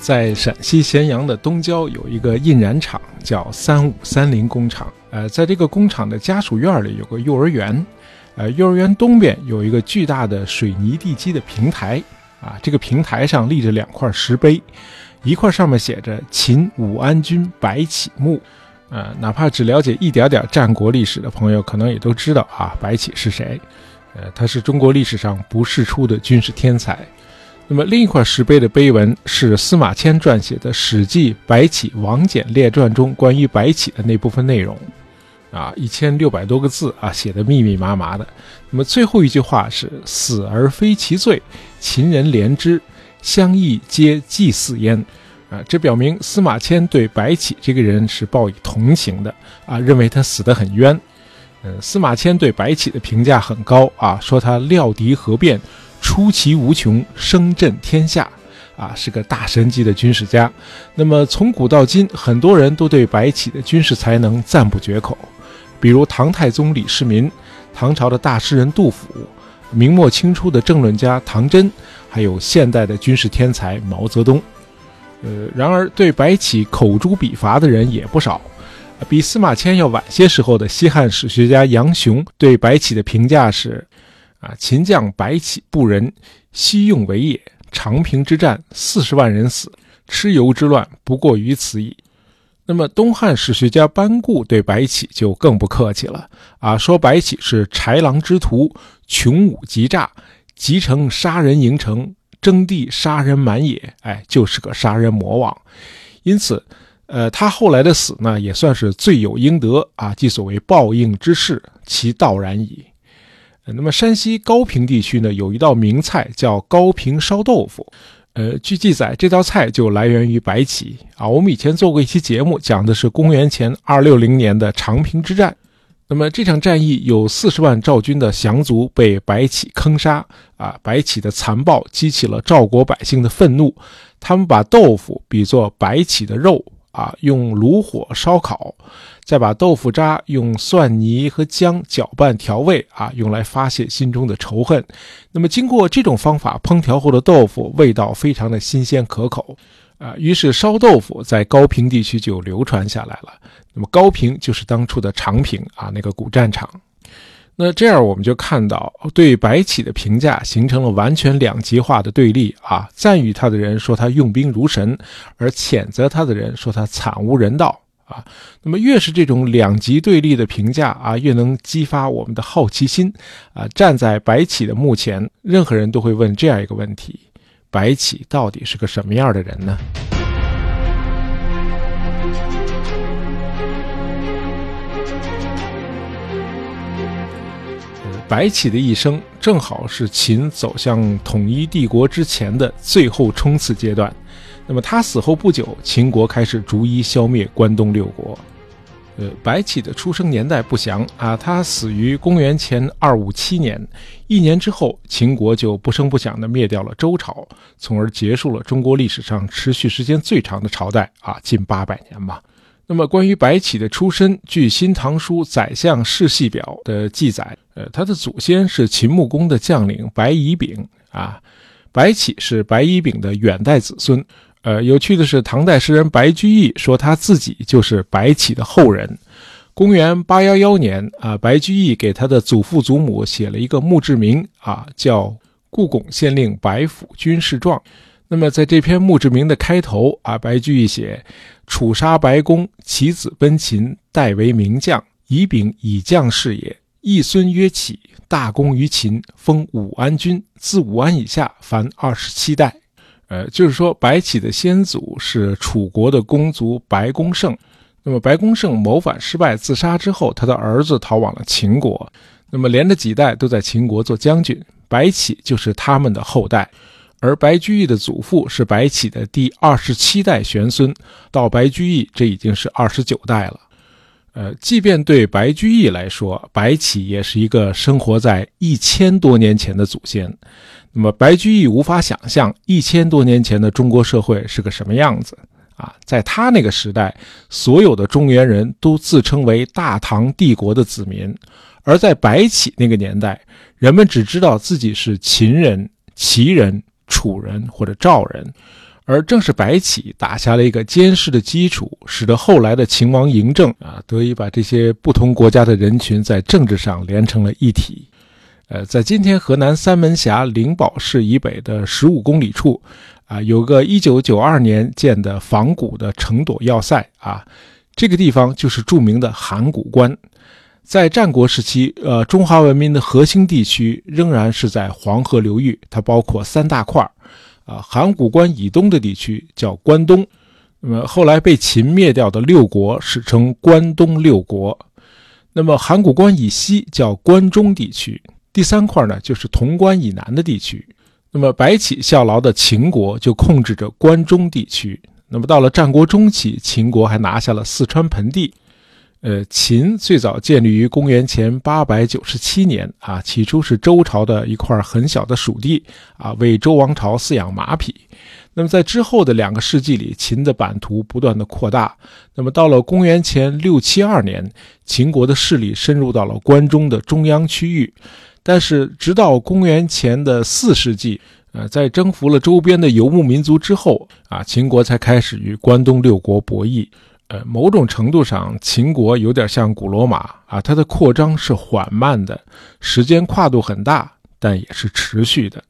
在陕西咸阳的东郊有一个印染厂，叫三五三零工厂。呃，在这个工厂的家属院里有个幼儿园，呃，幼儿园东边有一个巨大的水泥地基的平台，啊，这个平台上立着两块石碑，一块上面写着“秦武安君白起墓”，呃，哪怕只了解一点点战国历史的朋友，可能也都知道啊，白起是谁？呃，他是中国历史上不世出的军事天才。那么另一块石碑的碑文是司马迁撰写的《史记·白起王翦列传》中关于白起的那部分内容，啊，一千六百多个字啊，写的密密麻麻的。那么最后一句话是“死而非其罪，秦人怜之，相异皆祭祀焉”，啊，这表明司马迁对白起这个人是报以同情的啊，认为他死得很冤。嗯，司马迁对白起的评价很高啊，说他料敌何变。出奇无穷，声震天下，啊，是个大神级的军事家。那么从古到今，很多人都对白起的军事才能赞不绝口，比如唐太宗李世民、唐朝的大诗人杜甫、明末清初的政论家唐真，还有现代的军事天才毛泽东。呃，然而对白起口诛笔伐的人也不少。比司马迁要晚些时候的西汉史学家杨雄对白起的评价是。啊，秦将白起不仁，西用为也。长平之战，四十万人死，蚩尤之乱不过于此矣。那么，东汉史学家班固对白起就更不客气了啊，说白起是豺狼之徒，穷武极诈，集成杀人营城，征地杀人满野。哎，就是个杀人魔王。因此，呃，他后来的死呢，也算是罪有应得啊，即所谓报应之事，其道然矣。那么山西高平地区呢，有一道名菜叫高平烧豆腐。呃，据记载，这道菜就来源于白起啊。我们以前做过一期节目，讲的是公元前二六零年的长平之战。那么这场战役有四十万赵军的降卒被白起坑杀啊。白起的残暴激起了赵国百姓的愤怒，他们把豆腐比作白起的肉。啊，用炉火烧烤，再把豆腐渣用蒜泥和姜搅拌调味啊，用来发泄心中的仇恨。那么，经过这种方法烹调后的豆腐，味道非常的新鲜可口啊。于是，烧豆腐在高平地区就流传下来了。那么，高平就是当初的长平啊，那个古战场。那这样我们就看到，对白起的评价形成了完全两极化的对立啊！赞誉他的人说他用兵如神，而谴责他的人说他惨无人道啊！那么越是这种两极对立的评价啊，越能激发我们的好奇心啊！站在白起的墓前，任何人都会问这样一个问题：白起到底是个什么样的人呢？白起的一生正好是秦走向统一帝国之前的最后冲刺阶段。那么他死后不久，秦国开始逐一消灭关东六国。呃，白起的出生年代不详啊，他死于公元前二五七年。一年之后，秦国就不声不响地灭掉了周朝，从而结束了中国历史上持续时间最长的朝代啊，近八百年吧。那么，关于白起的出身，据《新唐书·宰相世系表》的记载，呃，他的祖先是秦穆公的将领白乙丙啊。白起是白乙丙的远代子孙。呃，有趣的是，唐代诗人白居易说他自己就是白起的后人。公元八幺幺年啊，白居易给他的祖父祖母写了一个墓志铭啊，叫《故巩县令白府军事状》。那么，在这篇墓志铭的开头啊，白居易写：“楚杀白公，其子奔秦，代为名将。乙丙以将士也，一孙曰启，大功于秦，封武安君。自武安以下，凡二十七代。”呃，就是说，白起的先祖是楚国的公族白公胜。那么，白公胜谋反失败自杀之后，他的儿子逃往了秦国。那么，连着几代都在秦国做将军，白起就是他们的后代。而白居易的祖父是白起的第二十七代玄孙，到白居易这已经是二十九代了。呃，即便对白居易来说，白起也是一个生活在一千多年前的祖先。那么白居易无法想象一千多年前的中国社会是个什么样子啊！在他那个时代，所有的中原人都自称为大唐帝国的子民，而在白起那个年代，人们只知道自己是秦人、齐人。楚人或者赵人，而正是白起打下了一个坚实的基础，使得后来的秦王嬴政啊得以把这些不同国家的人群在政治上连成了一体。呃，在今天河南三门峡灵宝市以北的十五公里处，啊，有个一九九二年建的仿古的城垛要塞啊，这个地方就是著名的函谷关。在战国时期，呃，中华文明的核心地区仍然是在黄河流域，它包括三大块儿。啊，函谷关以东的地区叫关东，那么后来被秦灭掉的六国史称关东六国。那么函谷关以西叫关中地区，第三块呢就是潼关以南的地区。那么白起效劳的秦国就控制着关中地区。那么到了战国中期，秦国还拿下了四川盆地。呃，秦最早建立于公元前八百九十七年啊，起初是周朝的一块很小的属地啊，为周王朝饲养马匹。那么在之后的两个世纪里，秦的版图不断的扩大。那么到了公元前六七二年，秦国的势力深入到了关中的中央区域。但是直到公元前的四世纪，呃，在征服了周边的游牧民族之后啊，秦国才开始与关东六国博弈。呃，某种程度上，秦国有点像古罗马啊，它的扩张是缓慢的，时间跨度很大，但也是持续的，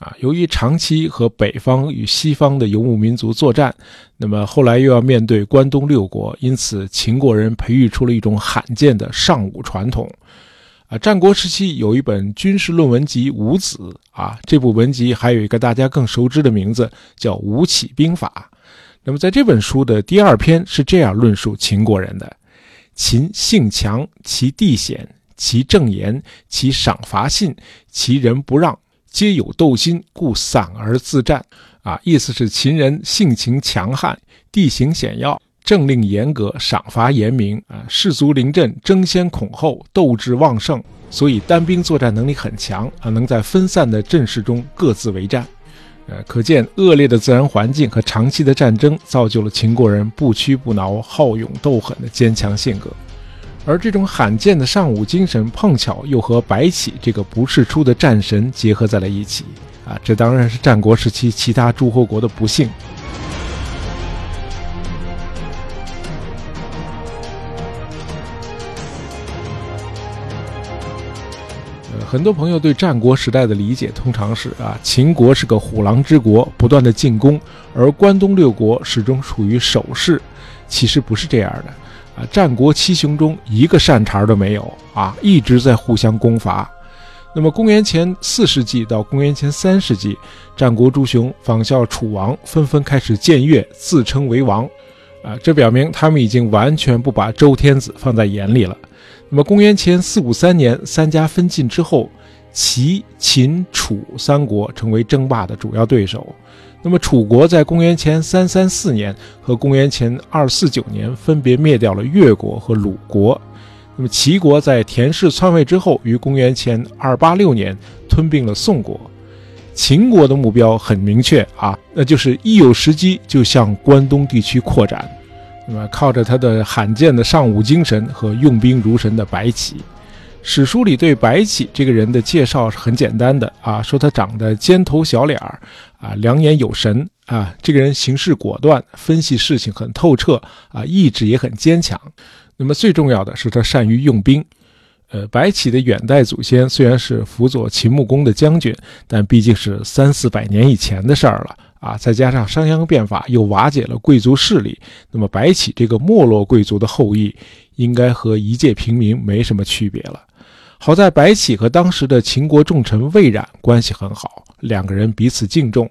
啊，由于长期和北方与西方的游牧民族作战，那么后来又要面对关东六国，因此秦国人培育出了一种罕见的尚武传统，啊，战国时期有一本军事论文集《武子》，啊，这部文集还有一个大家更熟知的名字叫《吴起兵法》。那么，在这本书的第二篇是这样论述秦国人的：秦性强，其地险，其政严，其赏罚信，其人不让，皆有斗心，故散而自战。啊，意思是秦人性情强悍，地形险要，政令严格，赏罚严明。啊，士卒临阵，争先恐后，斗志旺盛，所以单兵作战能力很强。啊，能在分散的阵势中各自为战。呃，可见恶劣的自然环境和长期的战争，造就了秦国人不屈不挠、好勇斗狠的坚强性格。而这种罕见的尚武精神，碰巧又和白起这个不世出的战神结合在了一起。啊，这当然是战国时期其他诸侯国的不幸。很多朋友对战国时代的理解通常是啊，秦国是个虎狼之国，不断的进攻，而关东六国始终处于守势。其实不是这样的啊，战国七雄中一个善茬都没有啊，一直在互相攻伐。那么公元前四世纪到公元前三世纪，战国诸雄仿效楚王，纷纷开始僭越，自称为王，啊，这表明他们已经完全不把周天子放在眼里了。那么，公元前四五三年，三家分晋之后，齐、秦、楚三国成为争霸的主要对手。那么，楚国在公元前三三四年和公元前二四九年分别灭掉了越国和鲁国。那么，齐国在田氏篡位之后，于公元前二八六年吞并了宋国。秦国的目标很明确啊，那就是一有时机就向关东地区扩展。那么，靠着他的罕见的尚武精神和用兵如神的白起，史书里对白起这个人的介绍是很简单的啊，说他长得尖头小脸儿，啊，两眼有神啊，这个人行事果断，分析事情很透彻啊，意志也很坚强。那么最重要的是他善于用兵。呃，白起的远代祖先虽然是辅佐秦穆公的将军，但毕竟是三四百年以前的事儿了。啊，再加上商鞅变法又瓦解了贵族势力，那么白起这个没落贵族的后裔，应该和一介平民没什么区别了。好在白起和当时的秦国重臣魏冉关系很好，两个人彼此敬重。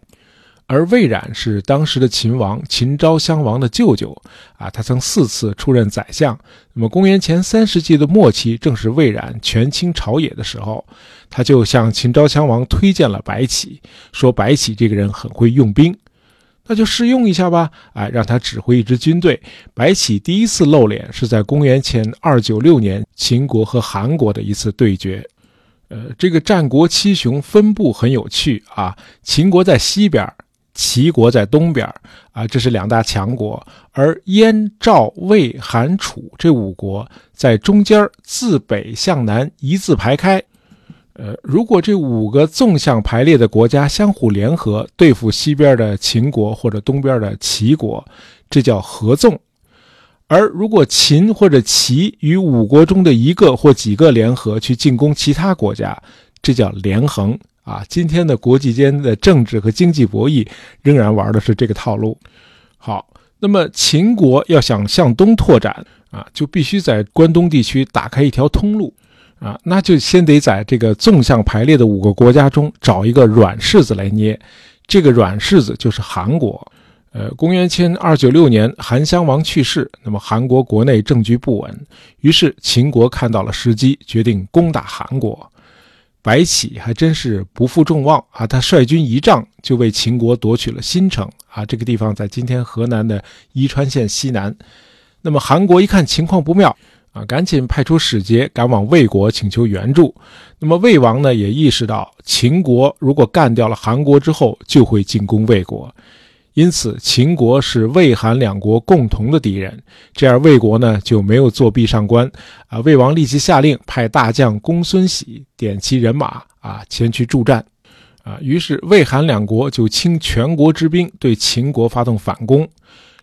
而魏冉是当时的秦王秦昭襄王的舅舅，啊，他曾四次出任宰相。那么公元前三世纪的末期，正是魏冉权倾朝野的时候，他就向秦昭襄王推荐了白起，说白起这个人很会用兵，那就试用一下吧，哎，让他指挥一支军队。白起第一次露脸是在公元前二九六年秦国和韩国的一次对决。呃，这个战国七雄分布很有趣啊，秦国在西边。齐国在东边啊，这是两大强国；而燕、赵、魏、韩、楚这五国在中间自北向南一字排开。呃，如果这五个纵向排列的国家相互联合对付西边的秦国或者东边的齐国，这叫合纵；而如果秦或者齐与五国中的一个或几个联合去进攻其他国家，这叫连横。啊，今天的国际间的政治和经济博弈仍然玩的是这个套路。好，那么秦国要想向东拓展啊，就必须在关东地区打开一条通路啊，那就先得在这个纵向排列的五个国家中找一个软柿子来捏。这个软柿子就是韩国。呃，公元前二九六年，韩襄王去世，那么韩国国内政局不稳，于是秦国看到了时机，决定攻打韩国。白起还真是不负众望啊！他率军一仗就为秦国夺取了新城啊，这个地方在今天河南的伊川县西南。那么韩国一看情况不妙啊，赶紧派出使节赶往魏国请求援助。那么魏王呢也意识到秦国如果干掉了韩国之后就会进攻魏国。因此，秦国是魏、韩两国共同的敌人，这样魏国呢就没有作壁上观啊。魏王立即下令派大将公孙喜点齐人马啊前去助战，啊，于是魏、韩两国就倾全国之兵对秦国发动反攻，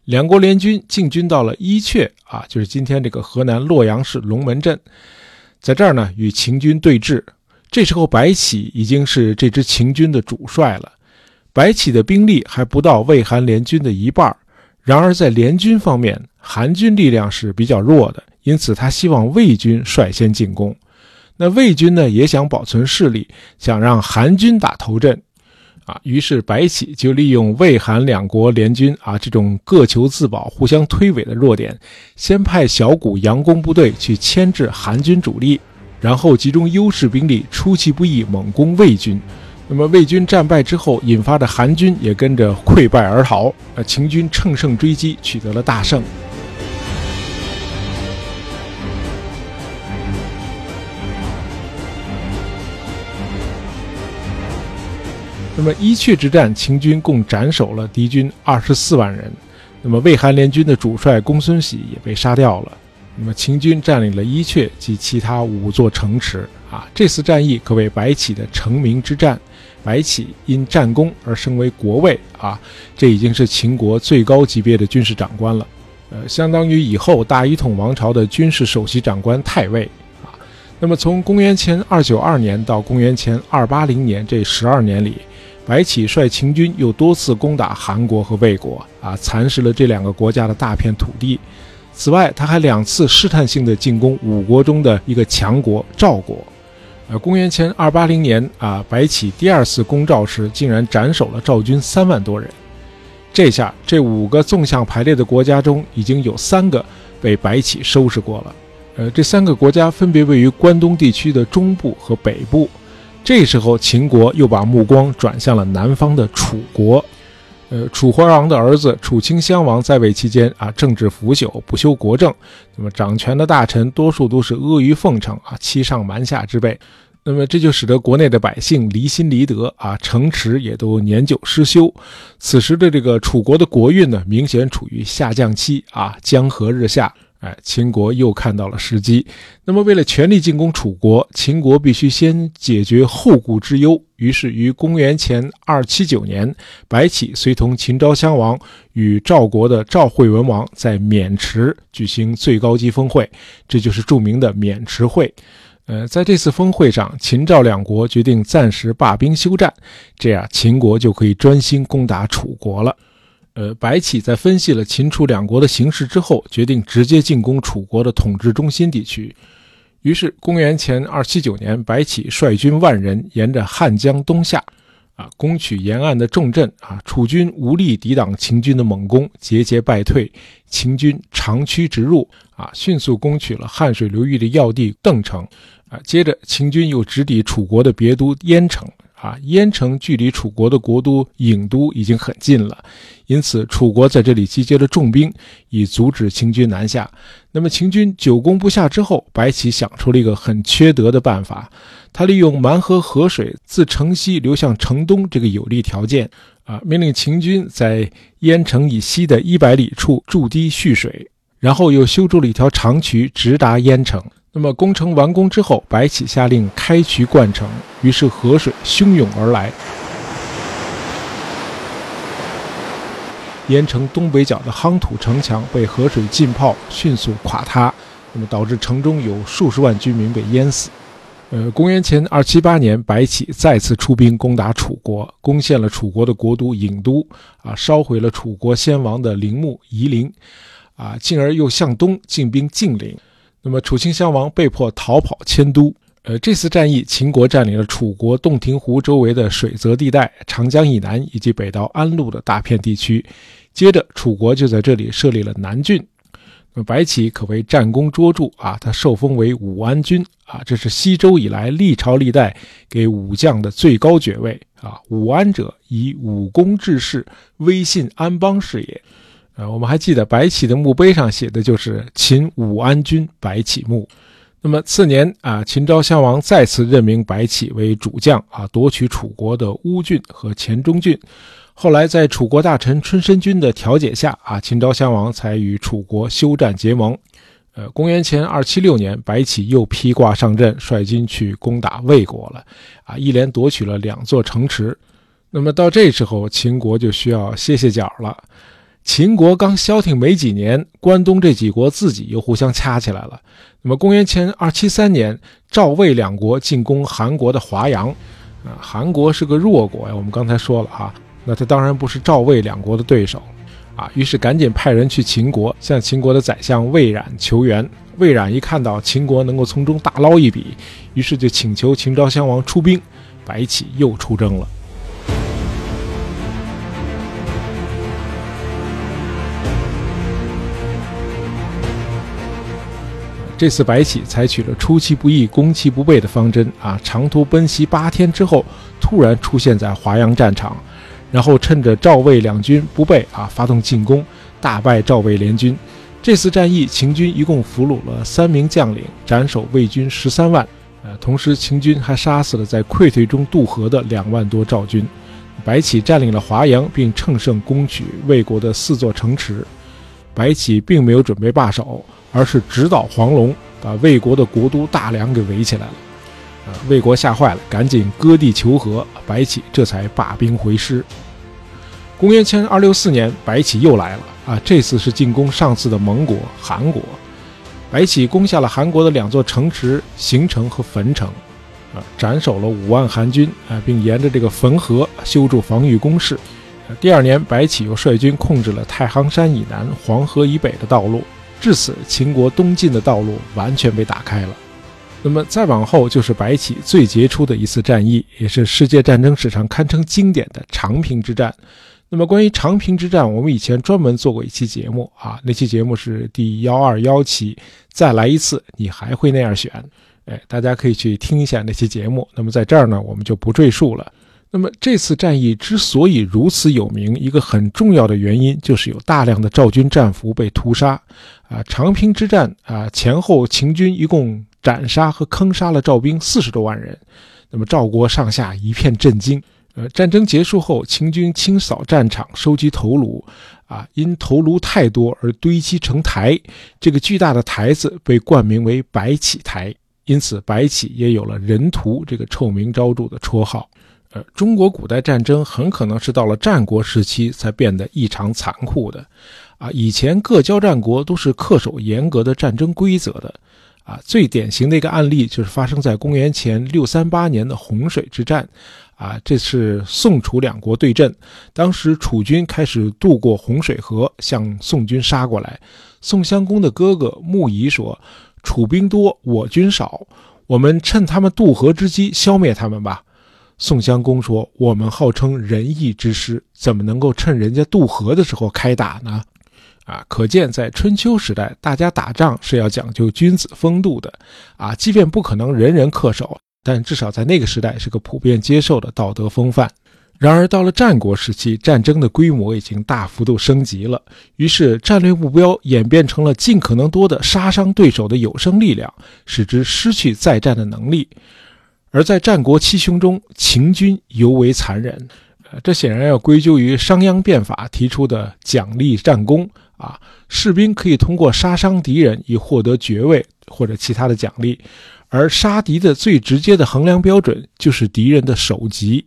两国联军进军到了伊阙啊，就是今天这个河南洛阳市龙门镇，在这儿呢与秦军对峙。这时候白起已经是这支秦军的主帅了。白起的兵力还不到魏韩联军的一半，然而在联军方面，韩军力量是比较弱的，因此他希望魏军率先进攻。那魏军呢，也想保存势力，想让韩军打头阵，啊，于是白起就利用魏韩两国联军啊这种各求自保、互相推诿的弱点，先派小股佯攻部队去牵制韩军主力，然后集中优势兵力，出其不意猛攻魏军。那么魏军战败之后，引发的韩军也跟着溃败而逃。呃，秦军乘胜追击，取得了大胜。那么伊阙之战，秦军共斩首了敌军二十四万人。那么魏韩联军的主帅公孙喜也被杀掉了。那么秦军占领了伊阙及其他五座城池。啊，这次战役可谓白起的成名之战。白起因战功而升为国尉啊，这已经是秦国最高级别的军事长官了，呃，相当于以后大一统王朝的军事首席长官太尉啊。那么从公元前二九二年到公元前二八零年这十二年里，白起率秦军又多次攻打韩国和魏国啊，蚕食了这两个国家的大片土地。此外，他还两次试探性的进攻五国中的一个强国赵国。呃，公元前二八零年啊，白起第二次攻赵时，竟然斩首了赵军三万多人。这下，这五个纵向排列的国家中，已经有三个被白起收拾过了。呃，这三个国家分别位于关东地区的中部和北部。这时候，秦国又把目光转向了南方的楚国。呃，楚怀王的儿子楚顷襄王在位期间啊，政治腐朽，不修国政，那么掌权的大臣多数都是阿谀奉承啊，欺上瞒下之辈。那么这就使得国内的百姓离心离德啊，城池也都年久失修。此时的这个楚国的国运呢，明显处于下降期啊，江河日下。哎，秦国又看到了时机。那么为了全力进攻楚国，秦国必须先解决后顾之忧。于是于公元前二七九年，白起随同秦昭襄王与赵国的赵惠文王在渑池举行最高级峰会，这就是著名的渑池会。呃，在这次峰会上，秦赵两国决定暂时罢兵休战，这样秦国就可以专心攻打楚国了。呃，白起在分析了秦楚两国的形势之后，决定直接进攻楚国的统治中心地区。于是，公元前二七九年，白起率军万人沿着汉江东下，啊，攻取沿岸的重镇。啊，楚军无力抵挡秦军的猛攻，节节败退。秦军长驱直入，啊，迅速攻取了汉水流域的要地邓城。啊，接着秦军又直抵楚国的别都鄢城。啊，燕城距离楚国的国都郢都已经很近了，因此楚国在这里集结了重兵，以阻止秦军南下。那么秦军久攻不下之后，白起想出了一个很缺德的办法，他利用蛮河河水自城西流向城东这个有利条件，啊，命令秦军在燕城以西的一百里处筑堤蓄水，然后又修筑了一条长渠直达燕城。那么工程完工之后，白起下令开渠灌城，于是河水汹涌而来，盐城东北角的夯土城墙被河水浸泡，迅速垮塌，那么导致城中有数十万居民被淹死。呃，公元前二七八年，白起再次出兵攻打楚国，攻陷了楚国的国都郢都，啊，烧毁了楚国先王的陵墓夷陵，啊，进而又向东进兵晋陵。那么，楚顷襄王被迫逃跑迁都。呃，这次战役，秦国占领了楚国洞庭湖周围的水泽地带、长江以南以及北到安陆的大片地区。接着，楚国就在这里设立了南郡。那么，白起可谓战功卓著啊，他受封为武安君啊，这是西周以来历朝历代给武将的最高爵位啊。武安者，以武功治世，威信安邦是也。呃，我们还记得白起的墓碑上写的就是秦武安君白起墓。那么次年啊，秦昭襄王再次任命白起为主将啊，夺取楚国的乌郡和黔中郡。后来在楚国大臣春申君的调解下啊，秦昭襄王才与楚国休战结盟。呃，公元前二七六年，白起又披挂上阵，率军去攻打魏国了。啊，一连夺取了两座城池。那么到这时候，秦国就需要歇歇脚了。秦国刚消停没几年，关东这几国自己又互相掐起来了。那么，公元前二七三年，赵魏两国进攻韩国的华阳，啊，韩国是个弱国呀。我们刚才说了啊，那他当然不是赵魏两国的对手，啊，于是赶紧派人去秦国，向秦国的宰相魏冉求援。魏冉一看到秦国能够从中大捞一笔，于是就请求秦昭襄王出兵，白起又出征了。这次白起采取了出其不意、攻其不备的方针啊，长途奔袭八天之后，突然出现在华阳战场，然后趁着赵魏两军不备啊，发动进攻，大败赵魏联军。这次战役，秦军一共俘虏了三名将领，斩首魏军十三万。呃，同时秦军还杀死了在溃退中渡河的两万多赵军。白起占领了华阳，并乘胜攻取魏国的四座城池。白起并没有准备罢手。而是直捣黄龙，把魏国的国都大梁给围起来了。啊，魏国吓坏了，赶紧割地求和，白起这才罢兵回师。公元前二六四年，白起又来了。啊，这次是进攻上次的盟国韩国。白起攻下了韩国的两座城池荥城和汾城，啊，斩首了五万韩军，啊，并沿着这个汾河修筑防御工事。第二年，白起又率军控制了太行山以南、黄河以北的道路。至此，秦国东进的道路完全被打开了。那么再往后，就是白起最杰出的一次战役，也是世界战争史上堪称经典的长平之战。那么关于长平之战，我们以前专门做过一期节目啊，那期节目是第幺二幺期。再来一次，你还会那样选？哎，大家可以去听一下那期节目。那么在这儿呢，我们就不赘述了。那么这次战役之所以如此有名，一个很重要的原因就是有大量的赵军战俘被屠杀。啊，长平之战啊，前后秦军一共斩杀和坑杀了赵兵四十多万人。那么赵国上下一片震惊。呃，战争结束后，秦军清扫战场，收集头颅。啊，因头颅太多而堆积成台，这个巨大的台子被冠名为白起台，因此白起也有了人屠这个臭名昭著的绰号。呃，中国古代战争很可能是到了战国时期才变得异常残酷的，啊，以前各交战国都是恪守严格的战争规则的，啊，最典型的一个案例就是发生在公元前六三八年的洪水之战，啊，这是宋楚两国对阵，当时楚军开始渡过洪水河向宋军杀过来，宋襄公的哥哥穆仪说：“楚兵多，我军少，我们趁他们渡河之机消灭他们吧。”宋襄公说：“我们号称仁义之师，怎么能够趁人家渡河的时候开打呢？”啊，可见在春秋时代，大家打仗是要讲究君子风度的。啊，即便不可能人人恪守，但至少在那个时代是个普遍接受的道德风范。然而到了战国时期，战争的规模已经大幅度升级了，于是战略目标演变成了尽可能多的杀伤对手的有生力量，使之失去再战的能力。而在战国七雄中，秦军尤为残忍。这显然要归咎于商鞅变法提出的奖励战功啊，士兵可以通过杀伤敌人以获得爵位或者其他的奖励，而杀敌的最直接的衡量标准就是敌人的首级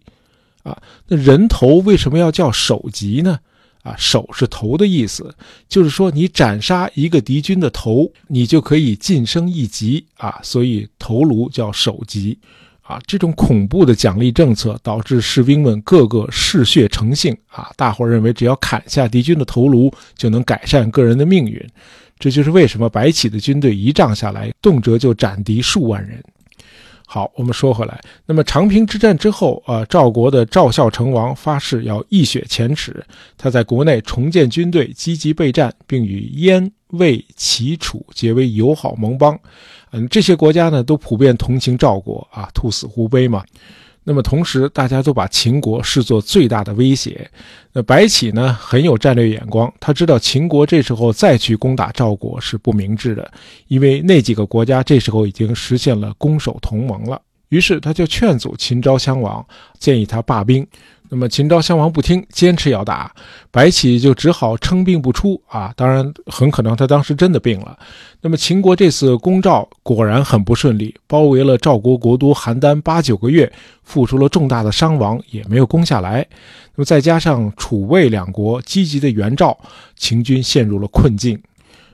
啊。那人头为什么要叫首级呢？啊，首是头的意思，就是说你斩杀一个敌军的头，你就可以晋升一级啊，所以头颅叫首级。啊，这种恐怖的奖励政策导致士兵们个个嗜血成性啊！大伙认为只要砍下敌军的头颅就能改善个人的命运，这就是为什么白起的军队一仗下来，动辄就斩敌数万人。好，我们说回来，那么长平之战之后，啊，赵国的赵孝成王发誓要一雪前耻，他在国内重建军队，积极备战，并与燕、魏、齐、楚结为友好盟邦。嗯，这些国家呢，都普遍同情赵国啊，兔死狐悲嘛。那么同时，大家都把秦国视作最大的威胁。那白起呢，很有战略眼光，他知道秦国这时候再去攻打赵国是不明智的，因为那几个国家这时候已经实现了攻守同盟了。于是他就劝阻秦昭襄王，建议他罢兵。那么秦昭襄王不听，坚持要打，白起就只好称病不出啊。当然，很可能他当时真的病了。那么秦国这次攻赵果然很不顺利，包围了赵国国都邯郸八九个月，付出了重大的伤亡，也没有攻下来。那么再加上楚魏两国积极的援赵，秦军陷入了困境。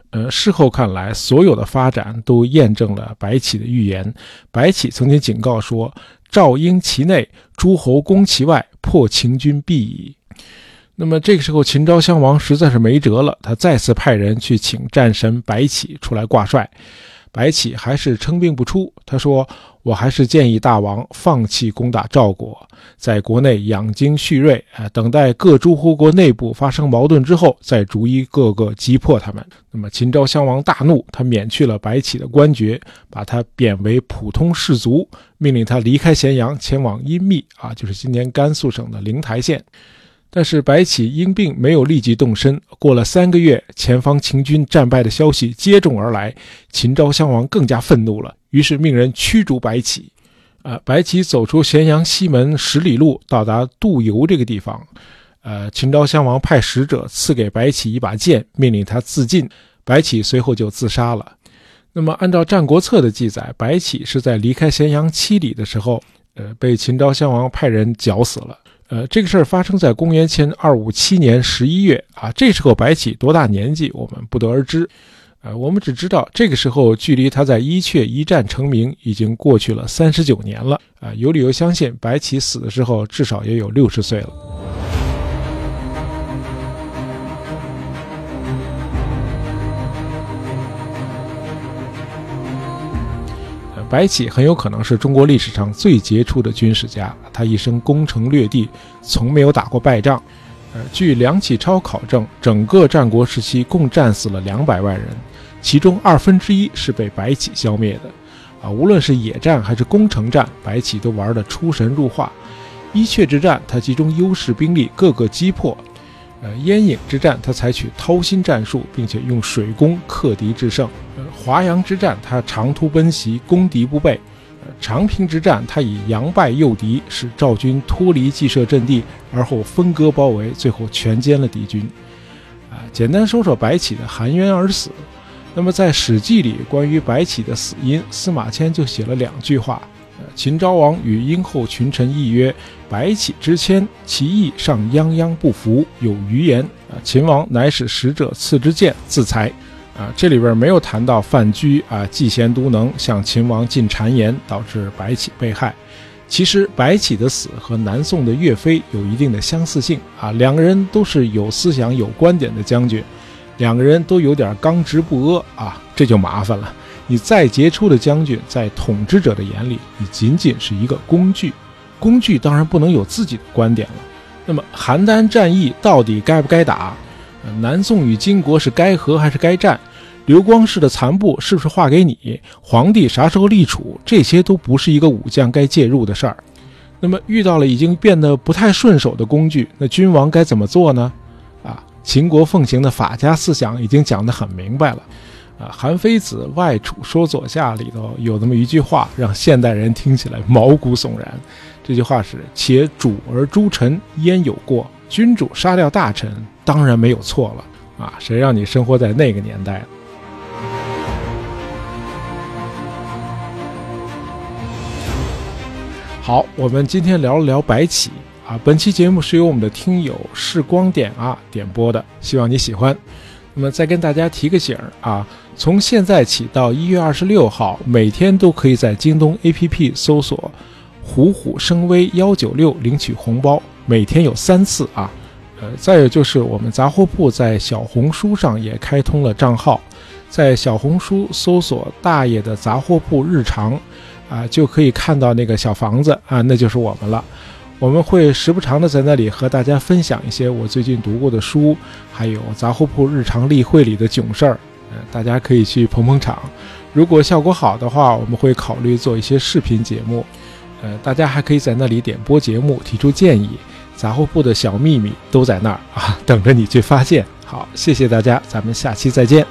呃，事后看来，所有的发展都验证了白起的预言。白起曾经警告说。赵应其内，诸侯攻其外，破秦军必矣。那么这个时候，秦昭襄王实在是没辙了，他再次派人去请战神白起出来挂帅。白起还是称病不出。他说：“我还是建议大王放弃攻打赵国，在国内养精蓄锐，啊，等待各诸侯国内部发生矛盾之后，再逐一个个击破他们。”那么秦昭襄王大怒，他免去了白起的官爵，把他贬为普通士卒，命令他离开咸阳，前往阴密，啊，就是今年甘肃省的灵台县。但是白起因病没有立即动身。过了三个月，前方秦军战败的消息接踵而来，秦昭襄王更加愤怒了，于是命人驱逐白起。呃，白起走出咸阳西门十里路，到达杜游这个地方。呃，秦昭襄王派使者赐给白起一把剑，命令他自尽。白起随后就自杀了。那么，按照《战国策》的记载，白起是在离开咸阳七里的时候，呃，被秦昭襄王派人绞死了。呃，这个事儿发生在公元前二五七年十一月啊。这时候白起多大年纪，我们不得而知。呃，我们只知道这个时候距离他在伊阙一战成名已经过去了三十九年了啊。有理由相信，白起死的时候至少也有六十岁了。白起很有可能是中国历史上最杰出的军事家，他一生攻城略地，从没有打过败仗。呃，据梁启超考证，整个战国时期共战死了两百万人，其中二分之一是被白起消灭的。啊，无论是野战还是攻城战，白起都玩得出神入化。伊阙之战，他集中优势兵力，各个击破。呃，燕郢之战，他采取掏心战术，并且用水攻克敌制胜。华阳之战，他长途奔袭，攻敌不备。长平之战，他以佯败诱敌，使赵军脱离计设阵地，而后分割包围，最后全歼了敌军。啊，简单说说白起的含冤而死。那么在《史记》里，关于白起的死因，司马迁就写了两句话。秦昭王与殷后群臣议曰：“白起之迁，其意尚泱泱不服，有余言。”啊，秦王乃使使者赐之剑，自裁。啊，这里边没有谈到范雎啊嫉贤妒能，向秦王进谗言，导致白起被害。其实白起的死和南宋的岳飞有一定的相似性啊，两个人都是有思想、有观点的将军，两个人都有点刚直不阿啊，这就麻烦了。你再杰出的将军，在统治者的眼里，你仅仅是一个工具。工具当然不能有自己的观点了。那么邯郸战役到底该不该打？南宋与金国是该和还是该战？刘光世的残部是不是划给你？皇帝啥时候立储？这些都不是一个武将该介入的事儿。那么遇到了已经变得不太顺手的工具，那君王该怎么做呢？啊，秦国奉行的法家思想已经讲得很明白了。啊，韩非子外储说左下里头有那么一句话，让现代人听起来毛骨悚然。这句话是：“且主而诛臣，焉有过？君主杀掉大臣，当然没有错了。”啊，谁让你生活在那个年代？好，我们今天聊了聊白起啊。本期节目是由我们的听友视光点啊点播的，希望你喜欢。那么再跟大家提个醒儿啊，从现在起到一月二十六号，每天都可以在京东 APP 搜索“虎虎生威幺九六”领取红包，每天有三次啊。呃，再有就是我们杂货铺在小红书上也开通了账号，在小红书搜索“大爷的杂货铺日常”，啊，就可以看到那个小房子啊，那就是我们了。我们会时不常的在那里和大家分享一些我最近读过的书，还有杂货铺日常例会里的囧事儿，呃，大家可以去捧捧场。如果效果好的话，我们会考虑做一些视频节目，呃，大家还可以在那里点播节目，提出建议。杂货铺的小秘密都在那儿啊，等着你去发现。好，谢谢大家，咱们下期再见。